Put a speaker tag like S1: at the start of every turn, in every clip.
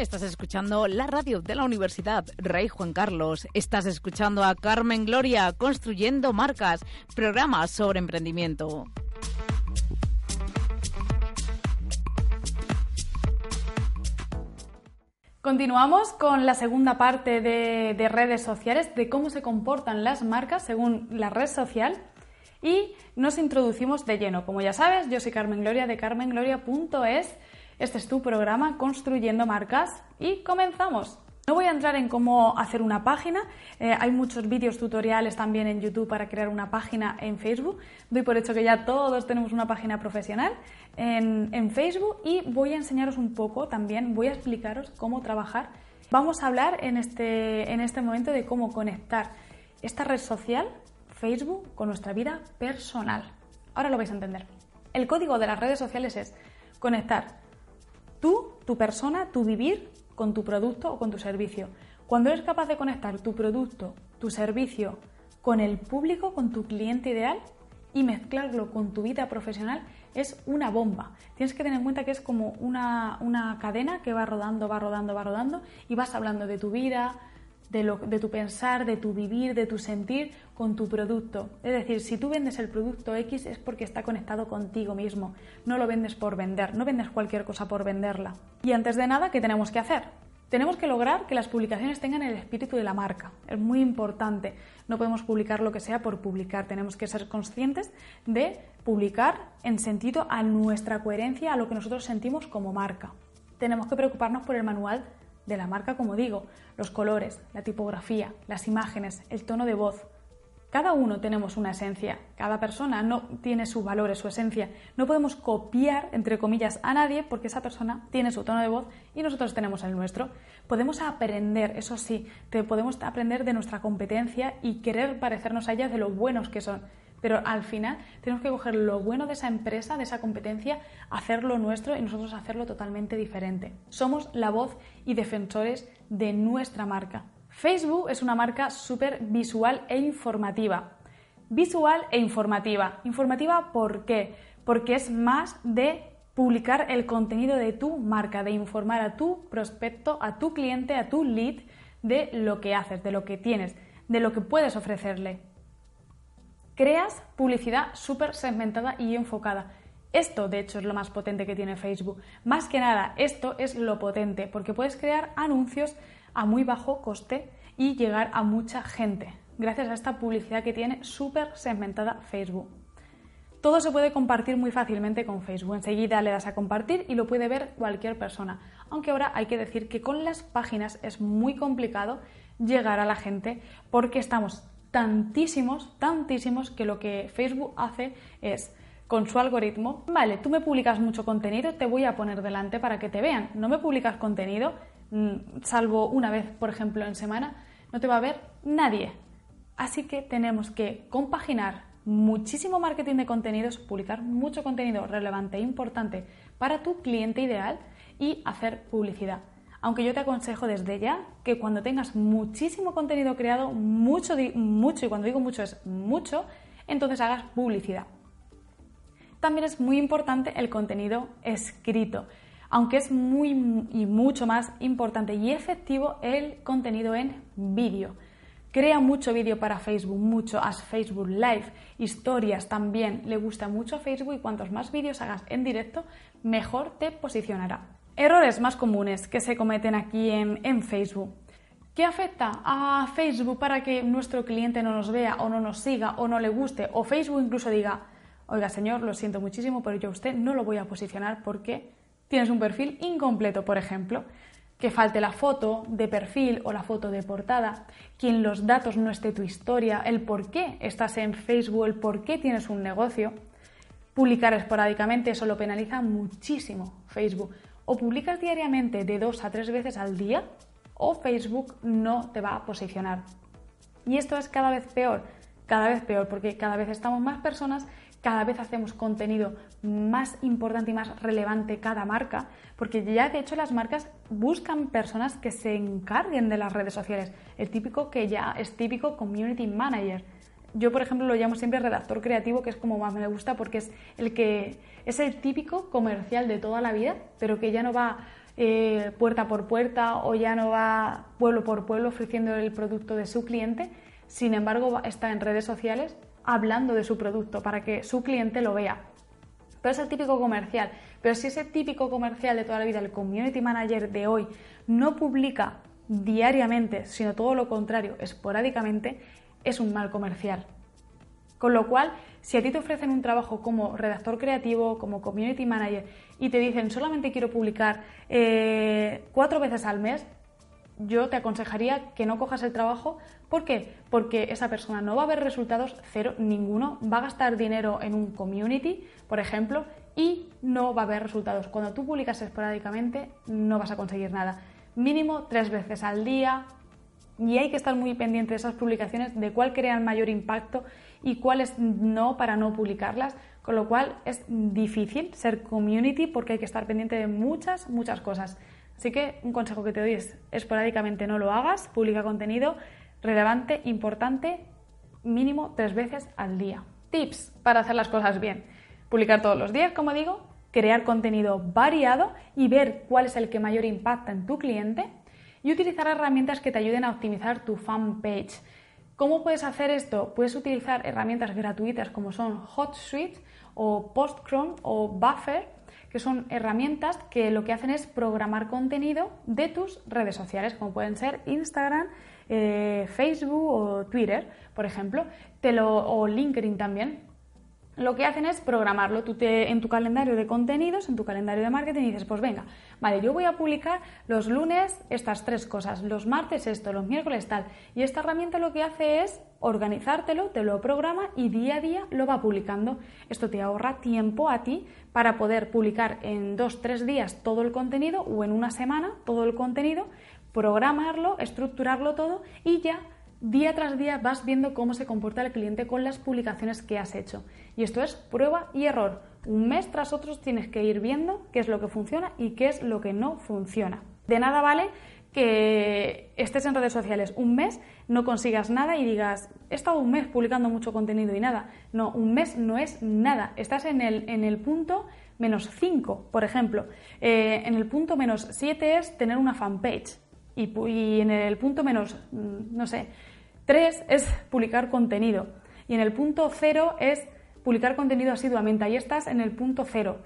S1: Estás escuchando la radio de la Universidad Rey Juan Carlos. Estás escuchando a Carmen Gloria construyendo marcas, programas sobre emprendimiento.
S2: Continuamos con la segunda parte de, de, redes sociales, de cómo se comportan las marcas según la red social y nos introducimos de lleno. Como ya sabes, yo soy Carmen Gloria de carmengloria.es este es tu programa Construyendo Marcas y comenzamos. No voy a entrar en cómo hacer una página, eh, hay muchos vídeos tutoriales también en YouTube para crear una página en Facebook. Doy por hecho que ya todos tenemos una página profesional en, en Facebook y voy a enseñaros un poco también, voy a explicaros cómo trabajar. Vamos a hablar en este, en este momento de cómo conectar esta red social, Facebook, con nuestra vida personal. Ahora lo vais a entender. El código de las redes sociales es conectar Tú, tu persona, tu vivir con tu producto o con tu servicio. Cuando eres capaz de conectar tu producto, tu servicio con el público, con tu cliente ideal y mezclarlo con tu vida profesional, es una bomba. Tienes que tener en cuenta que es como una, una cadena que va rodando, va rodando, va rodando y vas hablando de tu vida, de, lo, de, tu pensar, de tu vivir, de tu sentir con tu producto. Es decir, si tú vendes el producto X es porque está conectado contigo mismo. No lo vendes por vender, no vendes cualquier cosa por venderla. Y antes de nada, ¿qué tenemos que hacer? Tenemos que lograr que las publicaciones tengan el espíritu de la marca. Es muy importante. No podemos publicar lo que sea por publicar. Tenemos que ser conscientes de publicar en sentido a nuestra coherencia, a lo que nosotros sentimos como marca. Tenemos que preocuparnos por el manual de la marca, como digo, los colores, la tipografía, las imágenes, el tono de voz. Cada uno tenemos una esencia, cada persona no tiene sus valores, su esencia. No podemos copiar, entre comillas, a nadie porque esa persona tiene su tono de voz y nosotros tenemos el nuestro. Podemos aprender, eso sí, podemos aprender de nuestra competencia y querer parecernos a ellas de lo buenos que son. Pero al final tenemos que coger lo bueno de esa empresa, de esa competencia, hacerlo nuestro y nosotros hacerlo totalmente diferente. Somos la voz y defensores de nuestra marca. Facebook es una marca súper visual e informativa. Visual e informativa. Informativa ¿por qué? Porque es más de publicar el contenido de tu marca, de informar a tu prospecto, a tu cliente, a tu lead de lo que haces, de lo que tienes, de lo que puedes ofrecerle creas publicidad súper segmentada y enfocada. Esto, de hecho, es lo más potente que tiene Facebook. Más que nada, esto es lo potente, porque puedes crear anuncios a muy bajo coste y llegar a mucha gente, gracias a esta publicidad que tiene súper segmentada Facebook. Todo se puede compartir muy fácilmente con Facebook. Enseguida le das a compartir y lo puede ver cualquier persona. Aunque ahora hay que decir que con las páginas es muy complicado llegar a la gente porque estamos tantísimos, tantísimos, que lo que Facebook hace es, con su algoritmo, vale, tú me publicas mucho contenido, te voy a poner delante para que te vean. No me publicas contenido, mm, salvo una vez, por ejemplo, en semana, no te va a ver nadie. Así que tenemos que compaginar muchísimo marketing de contenidos, publicar mucho contenido relevante e importante para tu cliente ideal y hacer publicidad aunque yo te aconsejo desde ya que cuando tengas muchísimo contenido creado, mucho, mucho, y cuando digo mucho es mucho, entonces hagas publicidad. También es muy importante el contenido escrito, aunque es muy y mucho más importante y efectivo el contenido en vídeo. Crea mucho vídeo para Facebook, mucho, haz Facebook Live, historias también. Le gusta mucho a Facebook y cuantos más vídeos hagas en directo, mejor te posicionará. Errores más comunes que se cometen aquí en, Facebook. ¿Qué afecta a Facebook para que nuestro cliente no nos vea o no nos siga o no le guste? O Facebook incluso diga, oiga señor, lo siento muchísimo, pero yo a usted no lo voy a posicionar porque tienes un perfil incompleto, por ejemplo. Que falte la foto de perfil o la foto de portada, que en los datos no esté tu historia, el por qué estás en Facebook, el por qué tienes un negocio. Publicar esporádicamente, eso lo penaliza muchísimo Facebook o publicas diariamente de dos a tres veces al día o Facebook no te va a posicionar. Y esto es cada vez peor, cada vez peor, porque cada vez estamos más personas, cada vez hacemos contenido más importante y más relevante cada marca, porque ya de hecho las marcas buscan personas que se encarguen de las redes sociales, el típico que ya es típico community manager yo, por ejemplo, lo llamo siempre redactor creativo, que es como más me gusta porque es el que es el típico comercial de toda la vida, pero que ya no va eh, puerta por puerta o ya no va pueblo por pueblo ofreciendo el producto de su cliente, sin embargo está en redes sociales hablando de su producto para que su cliente lo vea. Pero es el típico comercial. Pero si ese típico comercial de toda la vida, el community manager de hoy, no publica diariamente, sino todo lo contrario, esporádicamente, es un mal comercial. Con lo cual, si a ti te ofrecen un trabajo como redactor creativo, como community manager, y te dicen solamente quiero publicar eh, cuatro veces al mes, yo te aconsejaría que no cojas el trabajo. ¿Por qué? Porque esa persona no va a ver resultados, cero, ninguno, va a gastar dinero en un community, por ejemplo, y no va a haber resultados. Cuando tú publicas esporádicamente, no vas a conseguir nada. Mínimo tres veces al día, y hay que estar muy pendiente de esas publicaciones, de cuál crean mayor impacto y cuáles no para no publicarlas, con lo cual es difícil ser community porque hay que estar pendiente de muchas, muchas cosas. Así que un consejo que te doy es esporádicamente no lo hagas, publica contenido relevante, importante, mínimo tres veces al día. Tips para hacer las cosas bien. Publicar todos los días, como digo, crear contenido variado y ver cuál es el que mayor impacta en tu cliente y utilizar herramientas que te ayuden a optimizar tu fanpage. ¿Cómo puedes hacer esto? Puedes utilizar herramientas gratuitas como son HotSuite o PostChrome o Buffer, que son herramientas que lo que hacen es programar contenido de tus redes sociales, como pueden ser Instagram, eh, Facebook o Twitter, por ejemplo, o LinkedIn también lo que hacen es programarlo. Tú te, en tu calendario de contenidos, en tu calendario de marketing, dices, pues venga, vale, yo voy a publicar los lunes estas tres cosas, los martes esto, los miércoles tal. Y esta herramienta lo que hace es organizártelo, te lo programa y día a día lo va publicando. Esto te ahorra tiempo a ti para poder publicar en dos, tres días todo el contenido o en una semana todo el contenido, programarlo, estructurarlo todo y ya día tras día vas viendo cómo se comporta el cliente con las publicaciones que has hecho. Y esto es prueba y error. Un mes tras otro tienes que ir viendo qué es lo que funciona y qué es lo que no funciona. De nada vale que estés en redes sociales un mes, no consigas nada y digas, he estado un mes publicando mucho contenido y nada. No, un mes no es nada. Estás en el, en el punto menos 5, por ejemplo. Eh, en el punto menos 7 es tener una fanpage. Y, en el punto menos, mm, no sé, Tres es publicar contenido. Y en el punto cero es publicar contenido asiduamente. Ahí estás en el punto cero.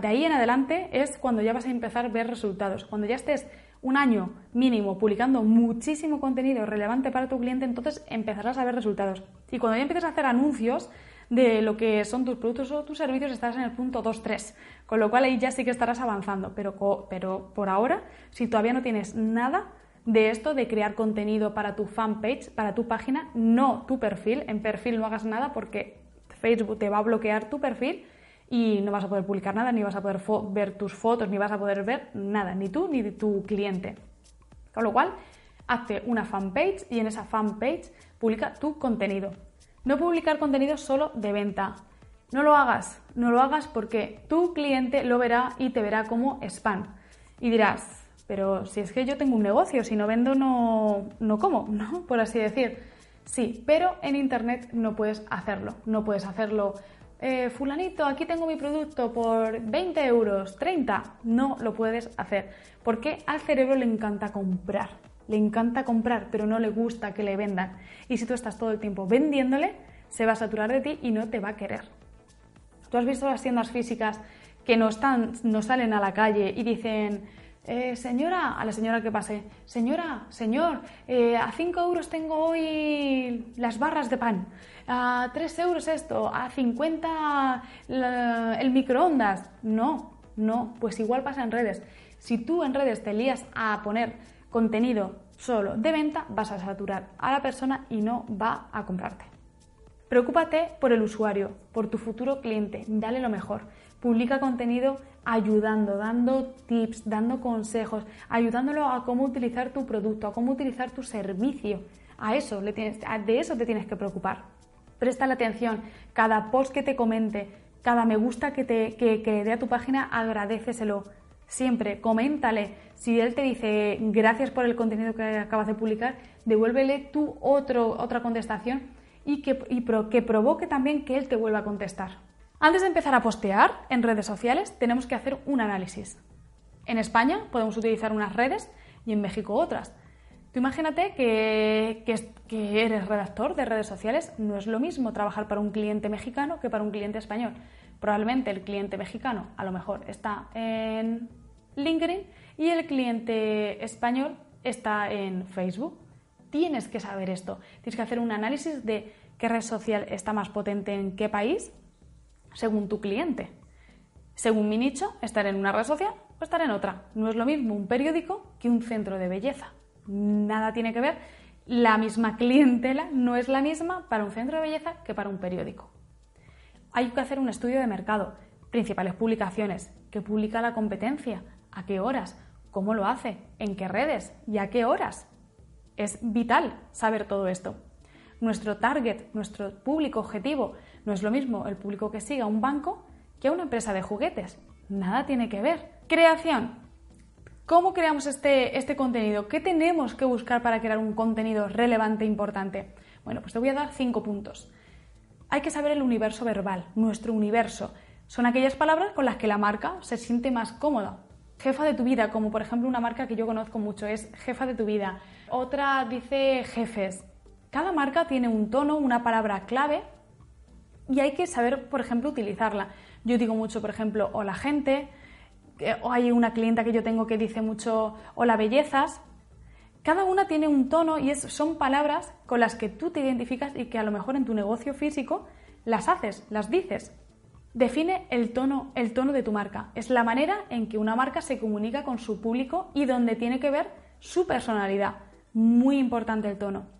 S2: De ahí en adelante es cuando ya vas a empezar a ver resultados. Cuando ya estés un año mínimo publicando muchísimo contenido relevante para tu cliente, entonces empezarás a ver resultados. Y cuando ya empieces a hacer anuncios de lo que son tus productos o tus servicios, estarás en el punto 2-3. Con lo cual ahí ya sí que estarás avanzando. Pero, pero por ahora, si todavía no tienes nada, de esto de crear contenido para tu fanpage, para tu página, no tu perfil. En perfil no hagas nada porque Facebook te va a bloquear tu perfil y no vas a poder publicar nada, ni vas a poder ver tus fotos, ni vas a poder ver nada, ni tú ni tu cliente. Con lo cual, hazte una fanpage y en esa fanpage publica tu contenido. No publicar contenido solo de venta. No lo hagas, no lo hagas porque tu cliente lo verá y te verá como spam. Y dirás, pero si es que yo tengo un negocio, si no vendo no, no como, ¿no? Por así decir. Sí, pero en Internet no puedes hacerlo. No puedes hacerlo, eh, fulanito, aquí tengo mi producto por 20 euros, 30. No lo puedes hacer. Porque al cerebro le encanta comprar. Le encanta comprar, pero no le gusta que le vendan. Y si tú estás todo el tiempo vendiéndole, se va a saturar de ti y no te va a querer. ¿Tú has visto las tiendas físicas que no, están, no salen a la calle y dicen eh, señora, a la señora que pase, señora, señor, eh, a 5 euros tengo hoy las barras de pan, a 3 euros esto, a 50 el microondas. No, no, pues igual pasa en redes. Si tú en redes te lías a poner contenido solo de venta, vas a saturar a la persona y no va a comprarte. Preocúpate por el usuario, por tu futuro cliente, dale lo mejor. Publica contenido ayudando, dando tips, dando consejos, ayudándolo a cómo utilizar tu producto, a cómo utilizar tu servicio. A eso le tienes, de eso te tienes que preocupar. Presta la atención, cada post que te comente, cada me gusta que, te, que, dé a tu página, agradeceselo. Siempre, coméntale. Si él te dice gracias por el contenido que acabas de publicar, devuélvele tú otro, otra contestación y, que, y que provoque también que él te vuelva a contestar. Antes de empezar a postear en redes sociales, tenemos que hacer un análisis. en España podemos utilizar unas redes y en México otras. Tú imagínate que, que, eres redactor de redes sociales, no es lo mismo trabajar para un cliente mexicano que para un cliente español. Probablemente el cliente mexicano a lo mejor está en LinkedIn y el cliente español está en Facebook. Tienes que saber esto. Tienes que hacer un análisis de qué red social está más potente en qué país según tu cliente. Según mi nicho, estar en una red social o estar en otra. No es lo mismo un periódico que un centro de belleza nada tiene que ver. La misma clientela no es la misma para un centro de belleza que para un periódico. Hay que hacer un estudio de mercado, principales publicaciones, qué publica la competencia, a qué horas, cómo lo hace, en qué redes y a qué horas. Es vital saber todo esto. Nuestro target, nuestro público objetivo, no es lo mismo el público que siga a un banco que a una empresa de juguetes. Nada tiene que ver. Creación. ¿Cómo creamos este, este contenido? ¿Qué tenemos que buscar para crear un contenido relevante e importante? Bueno, pues te voy a dar cinco puntos. Hay que saber el universo verbal, nuestro universo. Son aquellas palabras con las que la marca se siente más cómoda. Jefa de tu vida, como por ejemplo una marca que yo conozco mucho, es jefa de tu vida. Otra dice jefes. Cada marca tiene un tono, una palabra clave y hay que saber, por ejemplo, utilizarla. Yo digo mucho, por ejemplo, hola gente, o hay una clienta que yo tengo que dice mucho hola bellezas. Cada una tiene un tono y son palabras con las que tú te identificas y que a lo mejor en tu negocio físico las haces, las dices. Define el tono, el tono de tu marca. Es la manera en que una marca se comunica con su público y donde tiene que ver su personalidad. Muy importante el tono.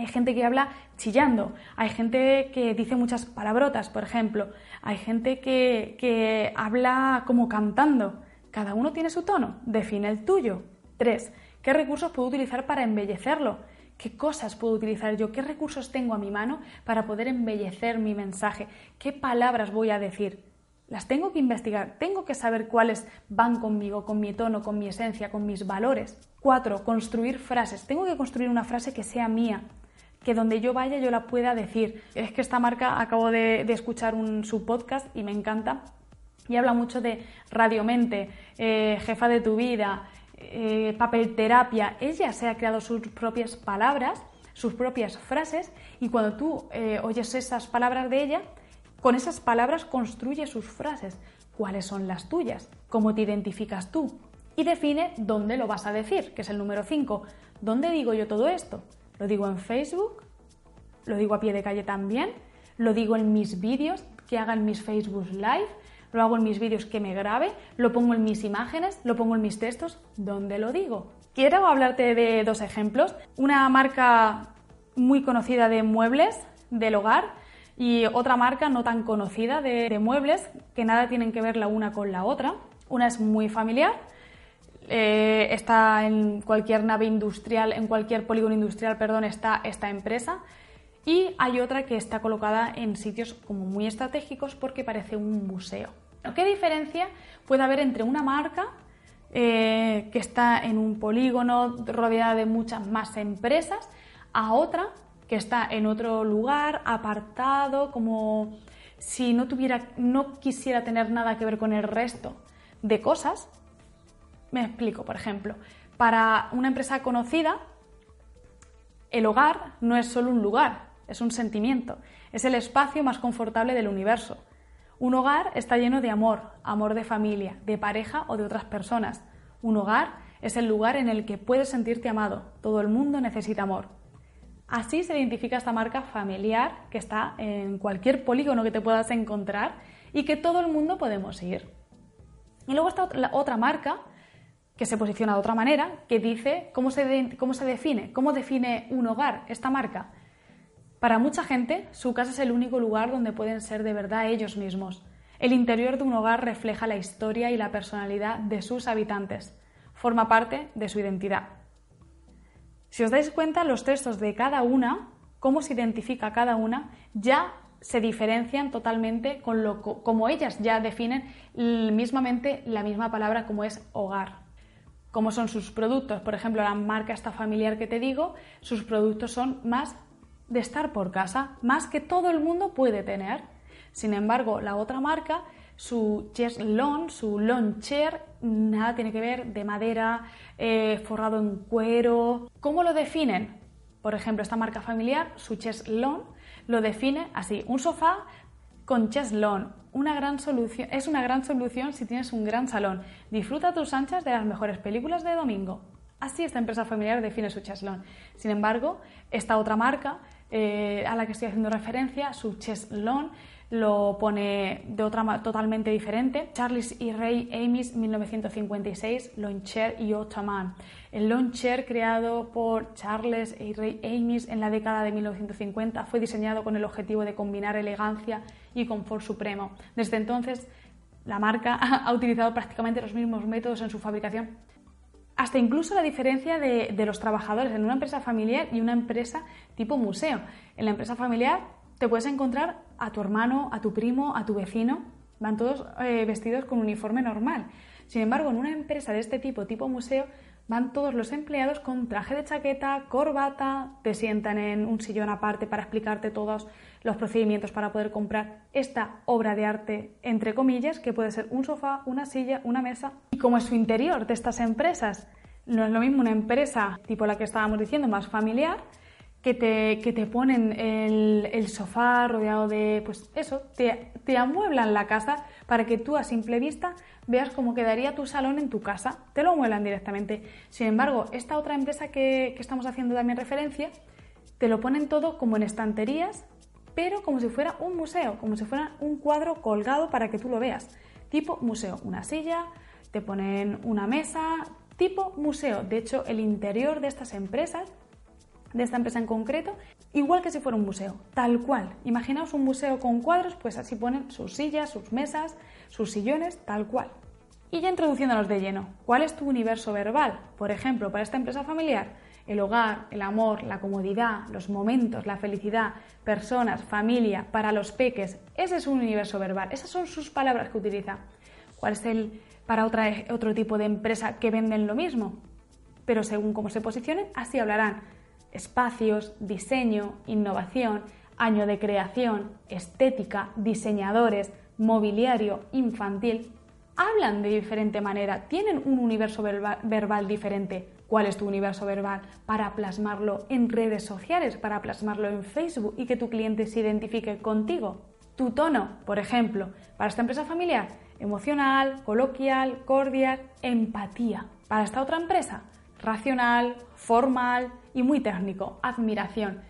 S2: Hay gente que habla chillando, hay gente que dice muchas palabrotas, por ejemplo, hay gente que, habla como cantando. Cada uno tiene su tono, define el tuyo. Tres, ¿qué recursos puedo utilizar para embellecerlo? ¿Qué cosas puedo utilizar yo? ¿Qué recursos tengo a mi mano para poder embellecer mi mensaje? ¿Qué palabras voy a decir? Las tengo que investigar, tengo que saber cuáles van conmigo, con mi tono, con mi esencia, con mis valores. Cuatro, construir frases. Tengo que construir una frase que sea mía, que donde yo vaya yo la pueda decir. Es que esta marca, acabo de, escuchar un, su podcast y me encanta, y habla mucho de radiomente, eh, jefa de tu vida, eh, papel terapia. Ella se ha creado sus propias palabras, sus propias frases, y cuando tú eh, oyes esas palabras de ella, con esas palabras construye sus frases. ¿Cuáles son las tuyas? ¿Cómo te identificas tú? Y define dónde lo vas a decir, que es el número 5. ¿Dónde digo yo todo esto? Lo digo en Facebook, lo digo a pie de calle también, lo digo en mis vídeos que hagan mis Facebook Live, lo hago en mis vídeos que me grabe, lo pongo en mis imágenes, lo pongo en mis textos, ¿dónde lo digo? Quiero hablarte de dos ejemplos. Una marca muy conocida de muebles del hogar y otra marca no tan conocida de muebles que nada tienen que ver la una con la otra. Una es muy familiar eh, está en cualquier nave industrial, en cualquier polígono industrial, perdón, está esta empresa. Y hay otra que está colocada en sitios como muy estratégicos porque parece un museo. ¿Qué diferencia puede haber entre una marca eh, que está en un polígono rodeada de muchas más empresas a otra que está en otro lugar, apartado, como si no quisiera tener nada que ver con el resto de cosas me explico, por ejemplo, para una empresa conocida, el hogar no es solo un lugar, es un sentimiento, es el espacio más confortable del universo. Un hogar está lleno de amor, amor de familia, de pareja o de otras personas. Un hogar es el lugar en el que puedes sentirte amado. Todo el mundo necesita amor. Así se identifica esta marca familiar que está en cualquier polígono que te puedas encontrar y que todo el mundo podemos ir. Y luego está otra marca que se posiciona de otra manera, que dice cómo se, cómo se define, cómo define un hogar, esta marca. Para mucha gente, su casa es el único lugar donde pueden ser de verdad ellos mismos. El interior de un hogar refleja la historia y la personalidad de sus habitantes. Forma parte de su identidad. Si os dais cuenta, los textos de cada una, cómo se identifica cada una, ya se diferencian totalmente con lo como ellas ya definen mismamente la misma palabra como es hogar cómo son sus productos. Por ejemplo, la marca esta familiar que te digo, sus productos son más de estar por casa, más que todo el mundo puede tener. Sin embargo, la otra marca, su chaise lawn, su lawn chair, nada tiene que ver de madera, eh, forrado en cuero. ¿Cómo lo definen? Por ejemplo, esta marca familiar, su chaise lawn, lo define así, un sofá con chaise lawn. Una gran solución, es una gran solución si tienes un gran salón. Disfruta tus anchas de las mejores películas de domingo. Así esta empresa familiar define su cheslón. Sin embargo, esta otra marca eh, a la que estoy haciendo referencia, su cheslón, lo pone de otra totalmente diferente. Charles y Ray Amis, 1956, Launcher y Ottoman. El Launcher, creado por Charles y Ray Amis en la década de 1950, fue diseñado con el objetivo de combinar elegancia y confort supremo. Desde entonces, la marca ha utilizado prácticamente los mismos métodos en su fabricación hasta incluso la diferencia de, los trabajadores en una empresa familiar y una empresa tipo museo. En la empresa familiar te puedes encontrar a tu hermano, a tu primo, a tu vecino, van todos eh, vestidos con uniforme normal. Sin embargo, en una empresa de este tipo, tipo museo, van todos los empleados con traje de chaqueta, corbata, te sientan en un sillón aparte para explicarte todos los procedimientos para poder comprar esta obra de arte, entre comillas, que puede ser un sofá, una silla, una mesa. Y como es su interior de estas empresas, no es lo mismo una empresa tipo la que estábamos diciendo, más familiar, que te, que te ponen el, sofá rodeado de, pues eso, te, te amueblan la casa para que tú a simple vista veas cómo quedaría tu salón en tu casa, te lo amueblan directamente. Sin embargo, esta otra empresa que, que estamos haciendo también referencia, te lo ponen todo como en estanterías pero como si fuera un museo, como si fuera un cuadro colgado para que tú lo veas. Tipo museo, una silla, te ponen una mesa, tipo museo. De hecho, el interior de estas empresas, de esta empresa en concreto, igual que si fuera un museo, tal cual. Imaginaos un museo con cuadros, pues así ponen sus sillas, sus mesas, sus sillones, tal cual. Y ya introduciéndonos de lleno, ¿cuál es tu universo verbal? Por ejemplo, para esta empresa familiar, el hogar, el amor, la comodidad, los momentos, la felicidad, personas, familia, para los peques. Ese es un universo verbal, esas son sus palabras que utiliza. ¿Cuál es el para otra, otro tipo de empresa que venden lo mismo? Pero según cómo se posicionen, así hablarán. Espacios, diseño, innovación, año de creación, estética, diseñadores, mobiliario, infantil, hablan de diferente manera, tienen un universo verbal, diferente. ¿Cuál es tu universo verbal? Para plasmarlo en redes sociales, para plasmarlo en Facebook y que tu cliente se identifique contigo. Tu tono, por ejemplo, para esta empresa familiar, emocional, coloquial, cordial, empatía. Para esta otra empresa, racional, formal y muy técnico, admiración.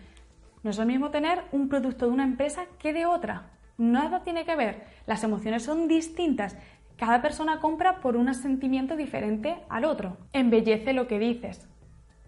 S2: No es lo mismo tener un producto de una empresa que de otra. Nada tiene que ver. Las emociones son distintas cada persona compra por un sentimiento diferente al otro. Embellece lo que dices.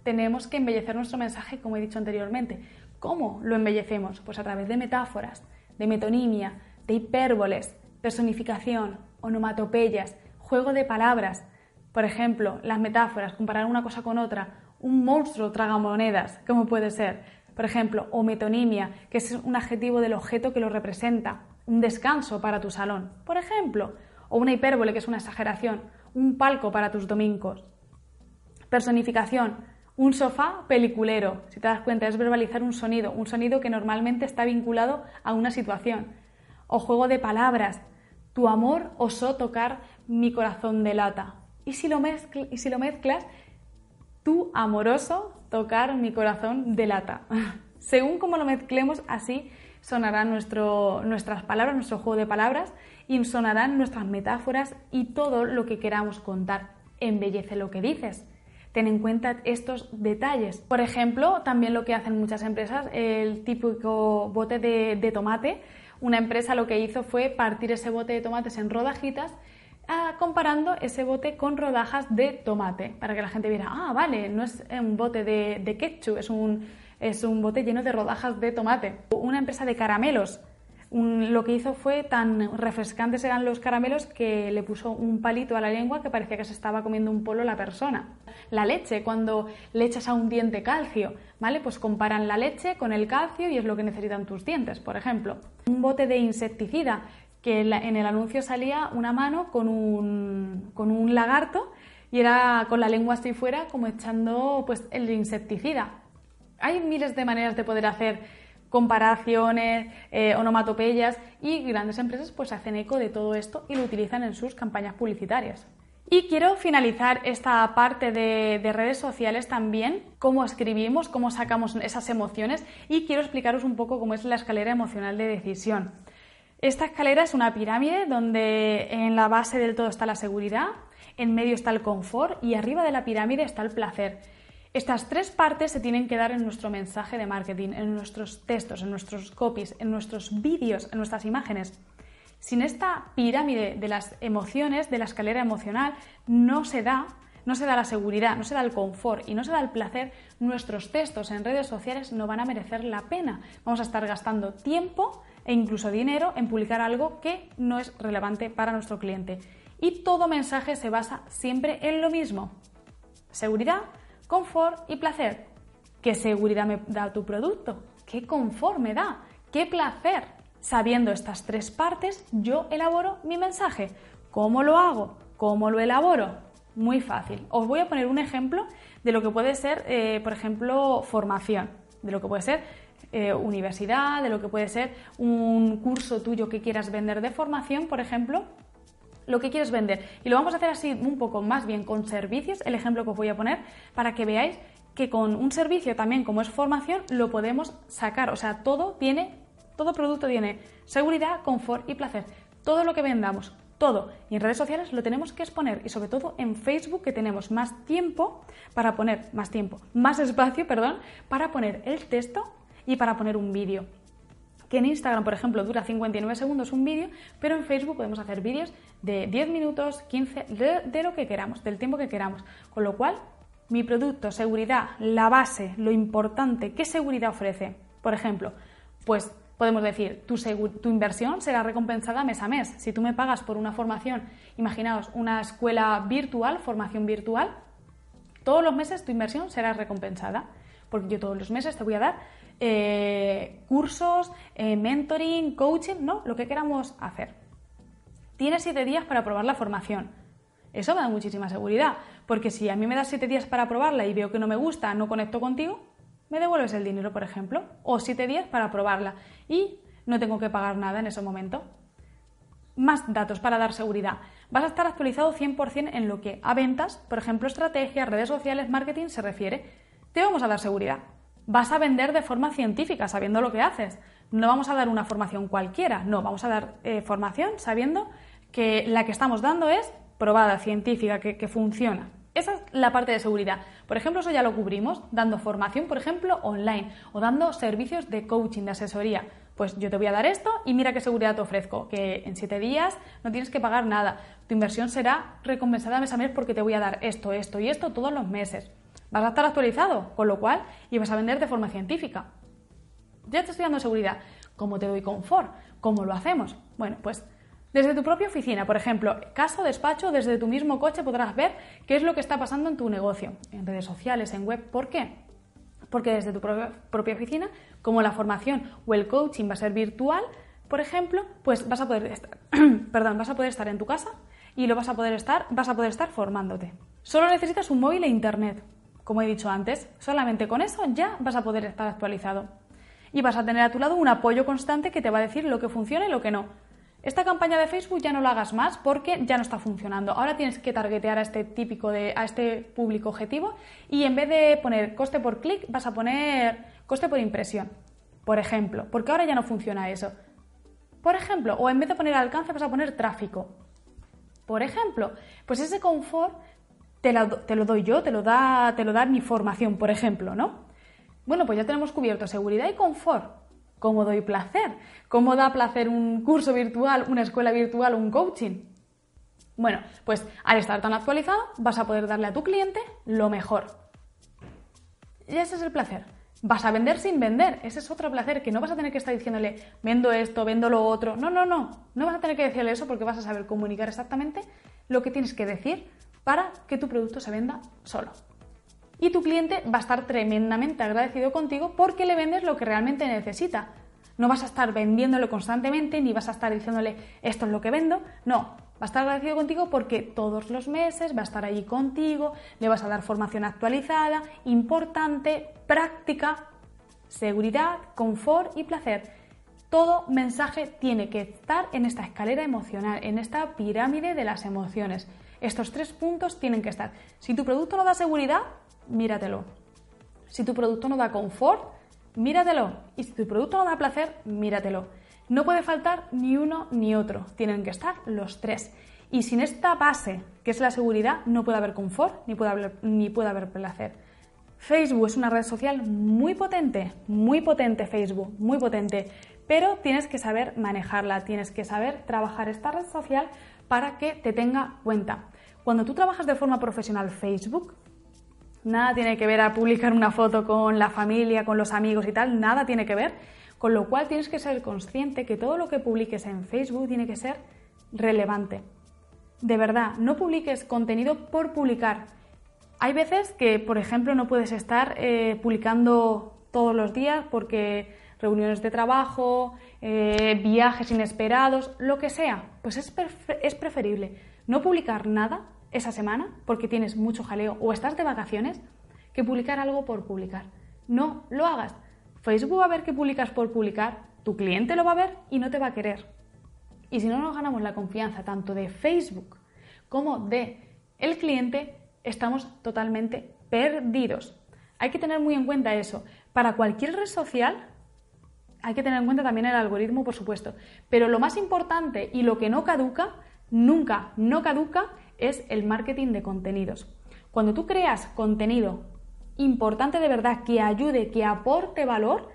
S2: Tenemos que embellecer nuestro mensaje, como he dicho anteriormente. ¿Cómo lo embellecemos? Pues a través de metáforas, de metonimia, de hipérboles, personificación, onomatopeyas, juego de palabras. Por ejemplo, las metáforas, comparar una cosa con otra. Un monstruo traga monedas, ¿cómo puede ser? Por ejemplo, o metonimia, que es un adjetivo del objeto que lo representa. Un descanso para tu salón. Por ejemplo, o una hipérbole, que es una exageración, un palco para tus domingos. Personificación, un sofá peliculero. Si te das cuenta, es verbalizar un sonido, un sonido que normalmente está vinculado a una situación. O juego de palabras, tu amor osó tocar mi corazón de lata. ¿Y si lo, y si lo mezclas, tu amoroso tocar mi corazón de lata. Según como lo mezclemos, así sonarán nuestras palabras, nuestro juego de palabras y sonarán nuestras metáforas y todo lo que queramos contar. Embellece lo que dices. Ten en cuenta estos detalles. Por ejemplo, también lo que hacen muchas empresas, el típico bote de, tomate. Una empresa lo que hizo fue partir ese bote de tomates en rodajitas ah, comparando ese bote con rodajas de tomate, para que la gente viera, ah, vale, no es un bote de, de ketchup, es un, es un bote lleno de rodajas de tomate. Una empresa de caramelos lo que hizo fue tan refrescantes eran los caramelos que le puso un palito a la lengua que parecía que se estaba comiendo un polo la persona. La leche, cuando le echas a un diente calcio, ¿vale? Pues comparan la leche con el calcio y es lo que necesitan tus dientes, por ejemplo. Un bote de insecticida, que en el anuncio salía una mano con un, con un lagarto y era con la lengua así fuera como echando pues el insecticida. Hay miles de maneras de poder hacer comparaciones, eh, onomatopeyas y grandes empresas pues hacen eco de todo esto y lo utilizan en sus campañas publicitarias. Y quiero finalizar esta parte de, de, redes sociales también, cómo escribimos, cómo sacamos esas emociones y quiero explicaros un poco cómo es la escalera emocional de decisión. Esta escalera es una pirámide donde en la base del todo está la seguridad, en medio está el confort y arriba de la pirámide está el placer. Estas tres partes se tienen que dar en nuestro mensaje de marketing, en nuestros textos, en nuestros copies, en nuestros vídeos, en nuestras imágenes. Sin esta pirámide de las emociones, de la escalera emocional, no se da, no se da la seguridad, no se da el confort y no se da el placer, nuestros textos en redes sociales no van a merecer la pena. Vamos a estar gastando tiempo e incluso dinero en publicar algo que no es relevante para nuestro cliente. Y todo mensaje se basa siempre en lo mismo. Seguridad, confort y placer. ¿Qué seguridad me da tu producto? ¿Qué confort me da? ¿Qué placer? Sabiendo estas tres partes, yo elaboro mi mensaje. ¿Cómo lo hago? ¿Cómo lo elaboro? Muy fácil. Os voy a poner un ejemplo de lo que puede ser, eh, por ejemplo, formación, de lo que puede ser eh, universidad, de lo que puede ser un curso tuyo que quieras vender de formación, por ejemplo, lo que quieres vender. Y lo vamos a hacer así un poco más bien con servicios, el ejemplo que os voy a poner, para que veáis que con un servicio también como es formación lo podemos sacar. O sea, todo tiene, todo producto tiene seguridad, confort y placer. Todo lo que vendamos, todo. Y en redes sociales lo tenemos que exponer y sobre todo en Facebook que tenemos más tiempo para poner, más tiempo, más espacio, perdón, para poner el texto y para poner un vídeo que en Instagram, por ejemplo, dura 59 segundos un vídeo, pero en Facebook podemos hacer vídeos de 10 minutos, 15, de, lo que queramos, del tiempo que queramos. Con lo cual, mi producto, seguridad, la base, lo importante, ¿qué seguridad ofrece? Por ejemplo, pues podemos decir, tu, tu, inversión será recompensada mes a mes. Si tú me pagas por una formación, imaginaos una escuela virtual, formación virtual, todos los meses tu inversión será recompensada, porque yo todos los meses te voy a dar eh, cursos, eh, mentoring, coaching, ¿no? Lo que queramos hacer. Tienes siete días para probar la formación. Eso me da muchísima seguridad, porque si a mí me das siete días para probarla y veo que no me gusta, no conecto contigo, me devuelves el dinero, por ejemplo, o siete días para probarla y no tengo que pagar nada en ese momento. Más datos para dar seguridad. Vas a estar actualizado 100% en lo que a ventas, por ejemplo, estrategias, redes sociales, marketing se refiere. Te vamos a dar seguridad vas a vender de forma científica, sabiendo lo que haces. No vamos a dar una formación cualquiera, no, vamos a dar eh, formación sabiendo que la que estamos dando es probada, científica, que, que funciona. Esa es la parte de seguridad. Por ejemplo, eso ya lo cubrimos dando formación, por ejemplo, online o dando servicios de coaching, de asesoría. Pues yo te voy a dar esto y mira qué seguridad te ofrezco, que en siete días no tienes que pagar nada. Tu inversión será recompensada mes a mes porque te voy a dar esto, esto y esto todos los meses vas a estar actualizado, con lo cual ibas a vender de forma científica. Ya te estoy dando seguridad. ¿Cómo te doy confort? ¿Cómo lo hacemos? Bueno, pues desde tu propia oficina, por ejemplo, casa, despacho, desde tu mismo coche podrás ver qué es lo que está pasando en tu negocio, en redes sociales, en web. ¿Por qué? Porque desde tu propia oficina, como la formación o el coaching va a ser virtual, por ejemplo, pues vas a poder estar, perdón, vas a poder estar en tu casa y lo vas a poder estar, vas a poder estar formándote. Solo necesitas un móvil e internet. Como he dicho antes, solamente con eso ya vas a poder estar actualizado. Y vas a tener a tu lado un apoyo constante que te va a decir lo que funciona y lo que no. Esta campaña de Facebook ya no la hagas más porque ya no está funcionando. Ahora tienes que targetear a este típico de, a este público objetivo y en vez de poner coste por clic vas a poner coste por impresión, por ejemplo, porque ahora ya no funciona eso. Por ejemplo, o en vez de poner alcance vas a poner tráfico. Por ejemplo, pues ese confort te, lo doy yo, te lo, da, te lo da mi formación, por ejemplo, ¿no? Bueno, pues ya tenemos cubierto seguridad y confort. ¿Cómo doy placer? ¿Cómo da placer un curso virtual, una escuela virtual, un coaching? Bueno, pues al estar tan actualizado vas a poder darle a tu cliente lo mejor. Y ese es el placer. Vas a vender sin vender. Ese es otro placer que no vas a tener que estar diciéndole vendo esto, vendo lo otro. No, no, no. No vas a tener que decirle eso porque vas a saber comunicar exactamente lo que tienes que decir para que tu producto se venda solo. Y tu cliente va a estar tremendamente agradecido contigo porque le vendes lo que realmente necesita. No vas a estar vendiéndolo constantemente ni vas a estar diciéndole esto es lo que vendo. No, va a estar agradecido contigo porque todos los meses va a estar allí contigo, le vas a dar formación actualizada, importante, práctica, seguridad, confort y placer. Todo mensaje tiene que estar en esta escalera emocional, en esta pirámide de las emociones. Estos tres puntos tienen que estar. Si tu producto no da seguridad, míratelo. Si tu producto no da confort, míratelo. Y si tu producto no da placer, míratelo. No puede faltar ni uno ni otro. Tienen que estar los tres. Y sin esta base, que es la seguridad, no puede haber confort ni puede haber, ni puede haber placer. Facebook es una red social muy potente, muy potente Facebook, muy potente, pero tienes que saber manejarla, tienes que saber trabajar esta red social para que te tenga cuenta. Cuando tú trabajas de forma profesional Facebook, nada tiene que ver a publicar una foto con la familia, con los amigos y tal, nada tiene que ver, con lo cual tienes que ser consciente que todo lo que publiques en Facebook tiene que ser relevante. De verdad, no publiques contenido por publicar hay veces que, por ejemplo, no puedes estar eh, publicando todos los días porque reuniones de trabajo, eh, viajes inesperados, lo que sea. Pues es, es preferible no publicar nada esa semana porque tienes mucho jaleo o estás de vacaciones que publicar algo por publicar. No lo hagas. Facebook va a ver que publicas por publicar, tu cliente lo va a ver y no te va a querer. Y si no nos ganamos la confianza tanto de Facebook como de el cliente, estamos totalmente perdidos. Hay que tener muy en cuenta eso. Para cualquier red social hay que tener en cuenta también el algoritmo, por supuesto. Pero lo más importante y lo que no caduca, nunca no caduca, es el marketing de contenidos. Cuando tú creas contenido importante de verdad, que ayude, que aporte valor,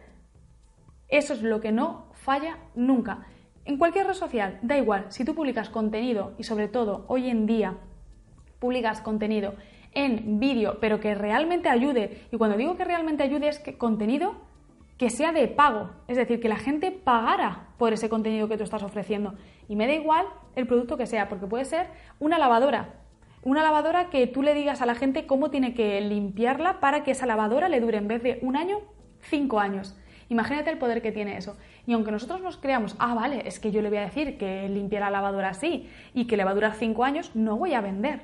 S2: eso es lo que no falla nunca. En cualquier red social, da igual, si tú publicas contenido y sobre todo hoy en día publicas contenido en vídeo, pero que realmente ayude, y cuando digo que realmente ayude es que contenido que sea de pago, es decir, que la gente pagara por ese contenido que tú estás ofreciendo. Y me da igual el producto que sea, porque puede ser una lavadora. Una lavadora que tú le digas a la gente cómo tiene que limpiarla para que esa lavadora le dure en vez de un año, cinco años. Imagínate el poder que tiene eso. Y aunque nosotros nos creamos, ah, vale, es que yo le voy a decir que limpie la lavadora así y que le va a durar cinco años, no voy a vender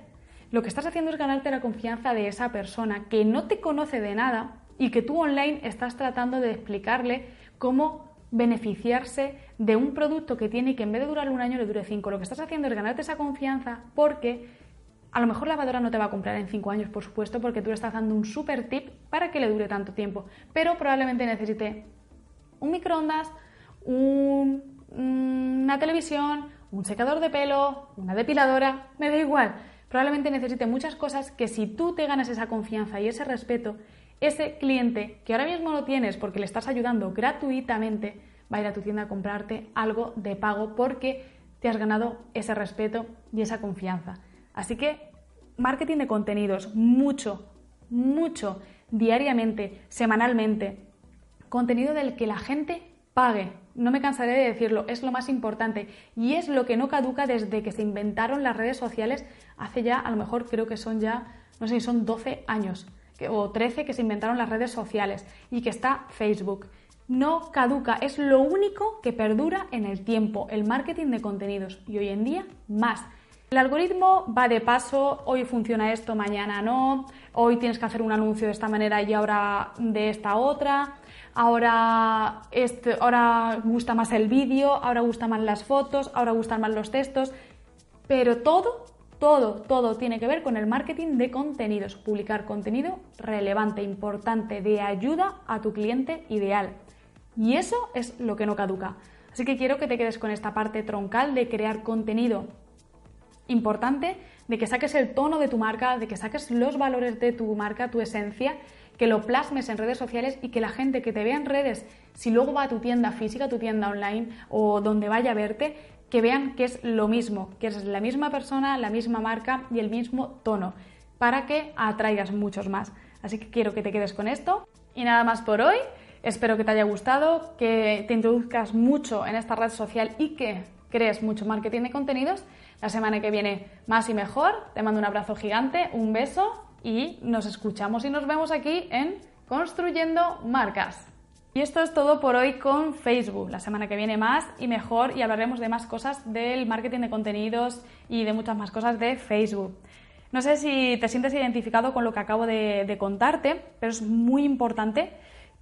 S2: lo que estás haciendo es ganarte la confianza de esa persona que no te conoce de nada y que tú online estás tratando de explicarle cómo beneficiarse de un producto que tiene que en vez de durar un año le dure cinco. Lo que estás haciendo es ganarte esa confianza porque a lo mejor la lavadora no te va a comprar en cinco años, por supuesto, porque tú le estás dando un super tip para que le dure tanto tiempo, pero probablemente necesite un microondas, una televisión, un secador de pelo, una depiladora, me da igual probablemente necesite muchas cosas que si tú te ganas esa confianza y ese respeto, ese cliente que ahora mismo lo tienes porque le estás ayudando gratuitamente, va a ir a tu tienda a comprarte algo de pago porque te has ganado ese respeto y esa confianza. Así que marketing de contenidos, mucho, mucho, diariamente, semanalmente, contenido del que la gente pague. No me cansaré de decirlo, es lo más importante y es lo que no caduca desde que se inventaron las redes sociales hace ya, a lo mejor creo que son ya, no sé si son 12 años o 13 que se inventaron las redes sociales y que está Facebook. No caduca, es lo único que perdura en el tiempo, el marketing de contenidos y hoy en día más. El algoritmo va de paso, hoy funciona esto, mañana no, hoy tienes que hacer un anuncio de esta manera y ahora de esta otra, ahora, este, ahora gusta más el vídeo, ahora gustan más las fotos, ahora gustan más los textos, pero todo todo, todo tiene que ver con el marketing de contenidos, publicar contenido relevante, importante, de ayuda a tu cliente ideal. Y eso es lo que no caduca. Así que quiero que te quedes con esta parte troncal de crear contenido importante, de que saques el tono de tu marca, de que saques los valores de tu marca, tu esencia, que lo plasmes en redes sociales y que la gente que te vea en redes, si luego va a tu tienda física, tu tienda online o donde vaya a verte, que vean que es lo mismo, que es la misma persona, la misma marca y el mismo tono, para que atraigas muchos más. Así que quiero que te quedes con esto. Y nada más por hoy. Espero que te haya gustado, que te introduzcas mucho en esta red social y que crees mucho marketing de contenidos. La semana que viene más y mejor. Te mando un abrazo gigante, un beso y nos escuchamos y nos vemos aquí en Construyendo Marcas. Y esto es todo por hoy con Facebook. La semana que viene más y mejor y hablaremos de más cosas del marketing de contenidos y de muchas más cosas de Facebook. No sé si te sientes identificado con lo que acabo de, contarte, pero es muy importante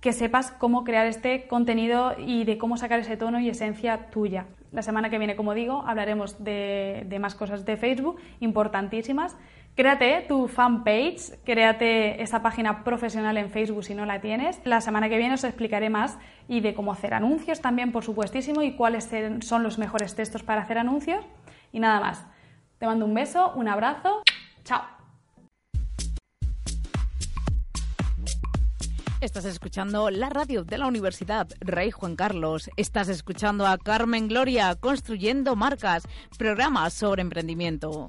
S2: que sepas cómo crear este contenido y de cómo sacar ese tono y esencia tuya. La semana que viene, como digo, hablaremos de, de más cosas de Facebook importantísimas. Créate tu fanpage, créate esa página profesional en Facebook si no la tienes. La semana que viene os explicaré más y de cómo hacer anuncios también, por supuestísimo, y cuáles son los mejores textos para hacer anuncios. Y nada más. Te mando un beso, un abrazo. Chao.
S1: Estás escuchando la radio de la Universidad Rey Juan Carlos. Estás escuchando a Carmen Gloria construyendo marcas, programas sobre emprendimiento.